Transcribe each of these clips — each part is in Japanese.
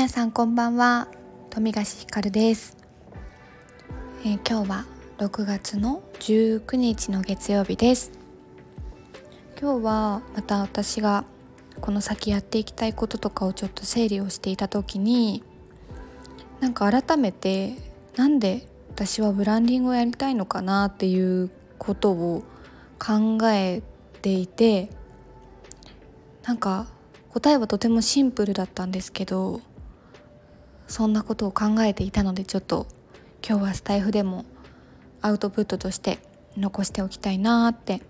皆さんこんばんは。富樫ひかるです、えー、今日は6月の19日の月曜日です。今日はまた私がこの先やっていきたいこととかをちょっと整理をしていた時になんか改めてなんで私はブランディングをやりたいのかなっていうことを考えていてなんか答えはとてもシンプルだったんですけどそんなことを考えていたのでちょっと今日はスタイフでもアウトプットとして残しておきたいなって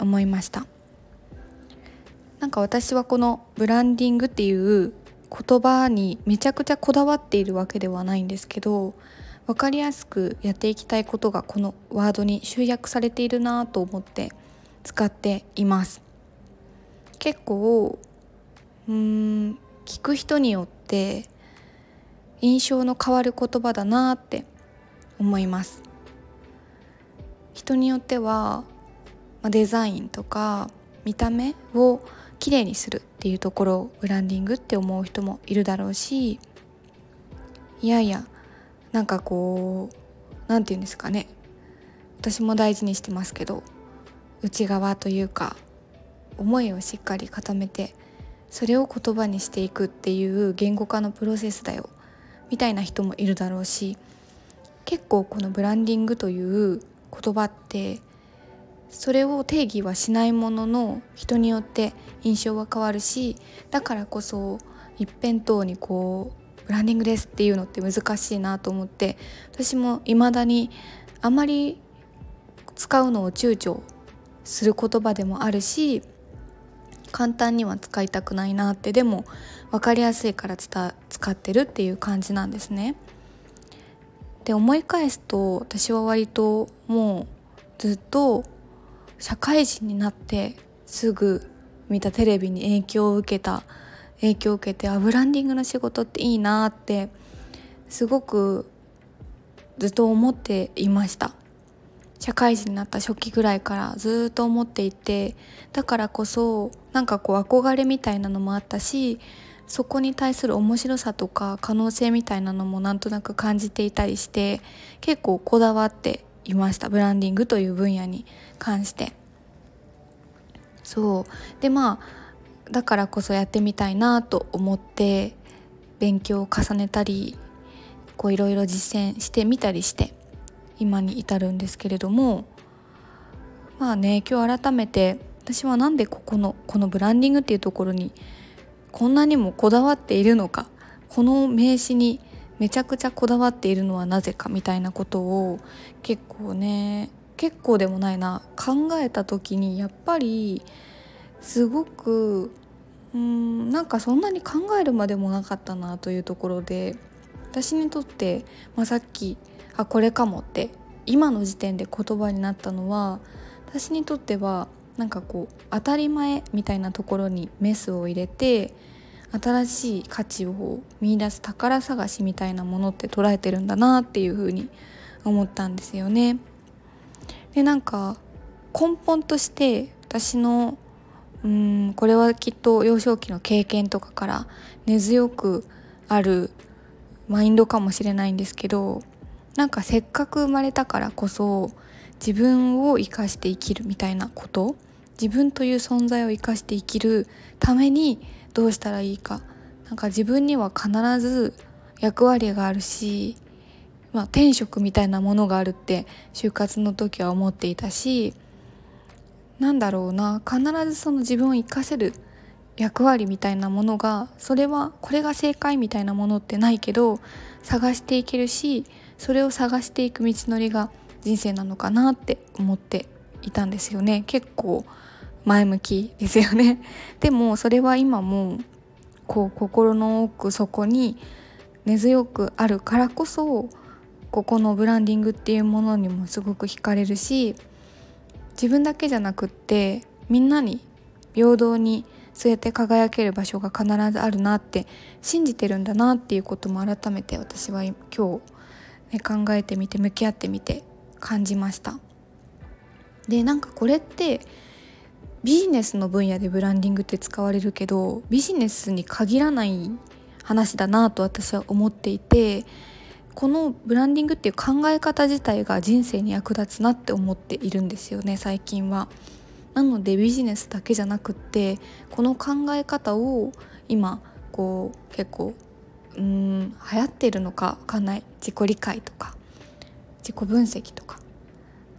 思いました。なんか私はこのブランディングっていう言葉にめちゃくちゃこだわっているわけではないんですけど分かりやすくやっていきたいことがこのワードに集約されているなと思って使っています。結構うーん聞く人によって印象の変わる言葉だなって思います。人によってはデザインとか見た目をきれいにするっていうところをブランディングって思う人もいるだろうしいやいやなんかこう何て言うんですかね。私も大事にしてますけど内側というか思いをしっかり固めてそれを言葉にしていくっていう言語化のプロセスだよみたいな人もいるだろうし結構このブランディングという言葉ってそれを定義はしないものの人によって印象は変わるしだからこそ一辺倒にこうブランディングですっていうのって難しいなと思って私も未だにあまり使うのを躊躇する言葉でもあるし簡単には使いたくないなってでも分かりやすいから使ってるっていう感じなんですね。で思い返すと私は割ともうずっと社会人になってすぐ見たテレビに影響を受けた影響を受けてあブランディングの仕事っていいなってすごくずっと思っていました社会人になった初期ぐらいからずっと思っていてだからこそなんかこう憧れみたいなのもあったしそこに対する面白さとか可能性みたいなのもなんとなく感じていたりして結構こだわっていました。ブランディングという分野に関して。そう。でまあだからこそやってみたいなと思って勉強を重ねたりこういろいろ実践してみたりして。今に至るんですけれどもまあね今日改めて私は何でここのこのブランディングっていうところにこんなにもこだわっているのかこの名詞にめちゃくちゃこだわっているのはなぜかみたいなことを結構ね結構でもないな考えた時にやっぱりすごくうんなんかそんなに考えるまでもなかったなというところで私にとって、まあ、さっきあこれかもって今の時点で言葉になったのは私にとってはなんかこう当たり前みたいなところにメスを入れて新しい価値を見いだす宝探しみたいなものって捉えてるんだなっていうふうに思ったんですよね。でなんか根本として私のうんこれはきっと幼少期の経験とかから根強くあるマインドかもしれないんですけどなんかせっかく生まれたからこそ自分を生かして生きるみたいなこと自分という存在を生かして生きるためにどうしたらいいか。なんか自分には必ず役割があるし、まあ、天職みたいなものがあるって就活の時は思っていたしなんだろうな。必ずその自分を生かせる役割みたいなものがそれはこれが正解みたいなものってないけど探していけるしそれを探していく道のりが人生なのかなって思っていたんですよね。結構前向きですよね。でもそれは今もこう心の奥底に根強くあるからこそここのブランディングっていうものにもすごく惹かれるし自分だけじゃなくってみんなに平等にそうやって輝ける場所が必ずあるなって信じてるんだなっていうことも改めて私は今日、ね、考えてみて向き合ってみて感じましたでなんかこれってビジネスの分野でブランディングって使われるけどビジネスに限らない話だなと私は思っていてこのブランディングっていう考え方自体が人生に役立つなって思っているんですよね最近は。なのでビジネスだけじゃなくってこの考え方を今こう結構うん流行ってるのか分かんない。自己理解とか自己分析とか。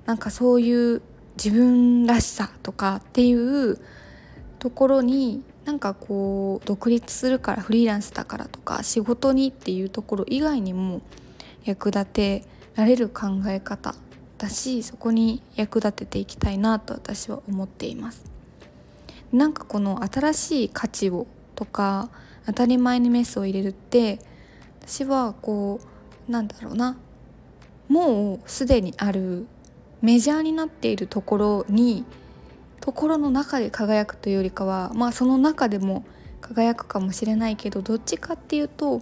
なんかそういう自分らしさとかっていうところになんかこう独立するからフリーランスだからとか仕事にっていうところ以外にも役立てられる考え方だしそこに役立てていきたいなと私は思っています。なんかこの新しい価値をとか当たり前にメスを入れるって私はこうなんだろうなもうすでにあるメジャーになっているところにところの中で輝くというよりかはまあその中でも輝くかもしれないけどどっちかっていうと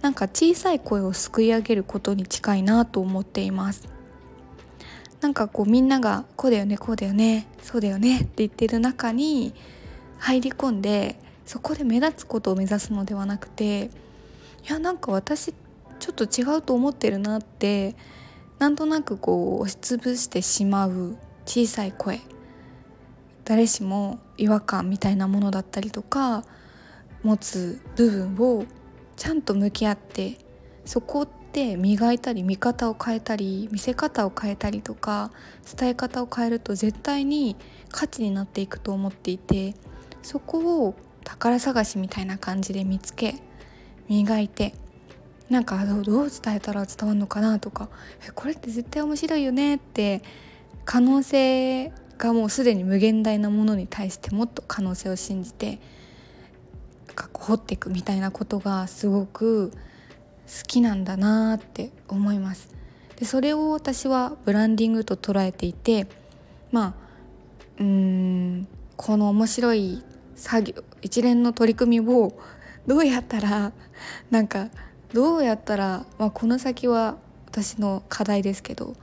なんか小さい声をすくい上げることに近いなと思っています。なんかこうみんながこうだよねこうだよねそうだよねって言ってる中に入り込んでそこで目立つことを目指すのではなくていやなんか私ちょっと違うと思ってるなってなんとなくこう押しつぶしてしまう小さい声。誰しも違和感みたいなものだったりとか持つ部分をちゃんと向き合ってそこって磨いたり見方を変えたり見せ方を変えたりとか伝え方を変えると絶対に価値になっていくと思っていてそこを宝探しみたいな感じで見つけ磨いてなんかどう伝えたら伝わるのかなとかえこれって絶対面白いよねって可能性がもうすでに無限大なものに対してもっと可能性を信じて掘っていくみたいなことがすごく好きなんだなって思います。でそれを私はブランディングと捉えていてまあうーんこの面白い作業一連の取り組みをどうやったらなんかどうやったら、まあ、この先は私の課題ですけど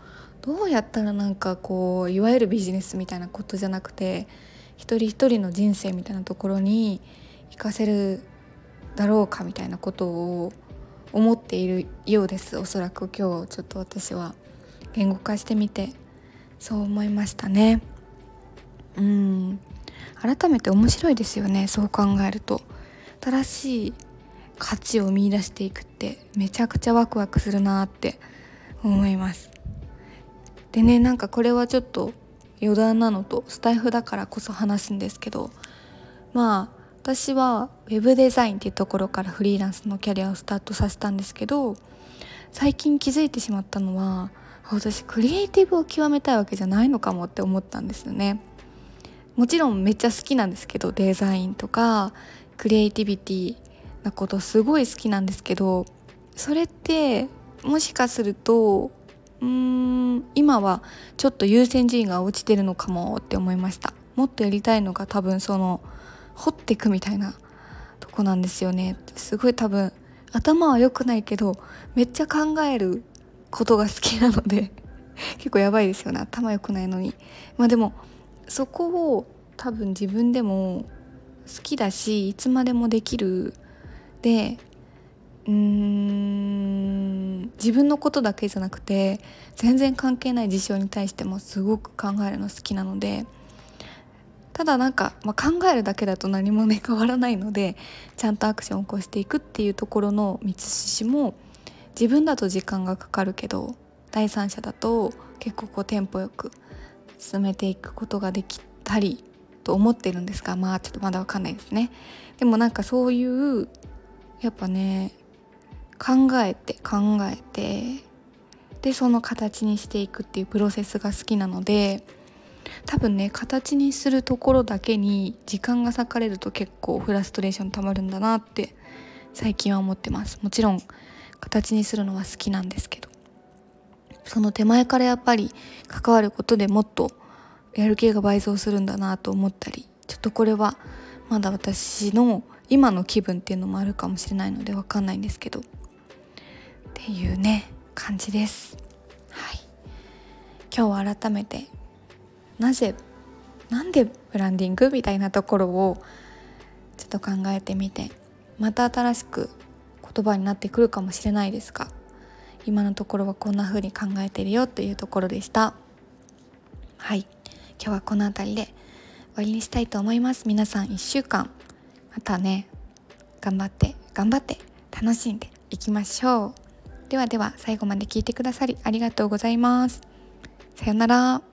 どうやったらなんかこういわゆるビジネスみたいなことじゃなくて一人一人の人生みたいなところに活かせるだろうかみたいなことを思っているようです。おそらく今日ちょっと私は言語化してみてそう思いましたね。うん。改めて面白いですよねそう考えると。新しい価値を見いだしていくってめちゃくちゃワクワクするなって思います。でねなんかこれはちょっと余談なのとスタイフだからこそ話すんですけどまあ私はウェブデザインっていうところからフリーランスのキャリアをスタートさせたんですけど最近気づいてしまったのは私クリエイティブを極めたいわけじゃないのかもって思ったんですよね。もちろんめっちゃ好きなんですけどデザインとかクリエイティビティなことすごい好きなんですけどそれってもしかするとうーん今はちょっと優先順位が落ちてるのかもって思いました。もっとやりたいのが多分その掘っていくみたいなとこなんですよね。すごい多分頭は良くないけどめっちゃ考えることが好きなので結構やばいですよね。頭良くないのに。まあでもそこを多分自分でも好きだしいつまでもできる。でうーん自分のことだけじゃなくて全然関係ない事象に対してもすごく考えるの好きなのでただなんか、まあ、考えるだけだと何もね変わらないのでちゃんとアクションを起こしていくっていうところの道筋も自分だと時間がかかるけど第三者だと結構こうテンポよく進めていくことができたりと思ってるんですがまあちょっとまだわかんないですね。でもなんかそういうやっぱね考えて考えてでその形にしていくっていうプロセスが好きなので多分ね形にするところだけに時間が割かれると結構フラストレーションたまるんだなって最近は思ってます。もちろん形にするのは好きなんですけど。その手前からやっぱり関わることでもっとやる気が倍増するんだなと思ったりちょっとこれはまだ私の今の気分っていうのもあるかもしれないので分かんないんですけどっていうね感じです。はい。今日は改めてなぜなんでブランディングみたいなところをちょっと考えてみてまた新しく言葉になってくるかもしれないですが今のところはこんな風に考えてるよっていうところでした。はい。今日はこの辺りで終わりにしたいと思います。皆さん1週間。またね頑張って頑張って楽しんでいきましょう。ではでは最後まで聞いてくださりありがとうございます。さようなら。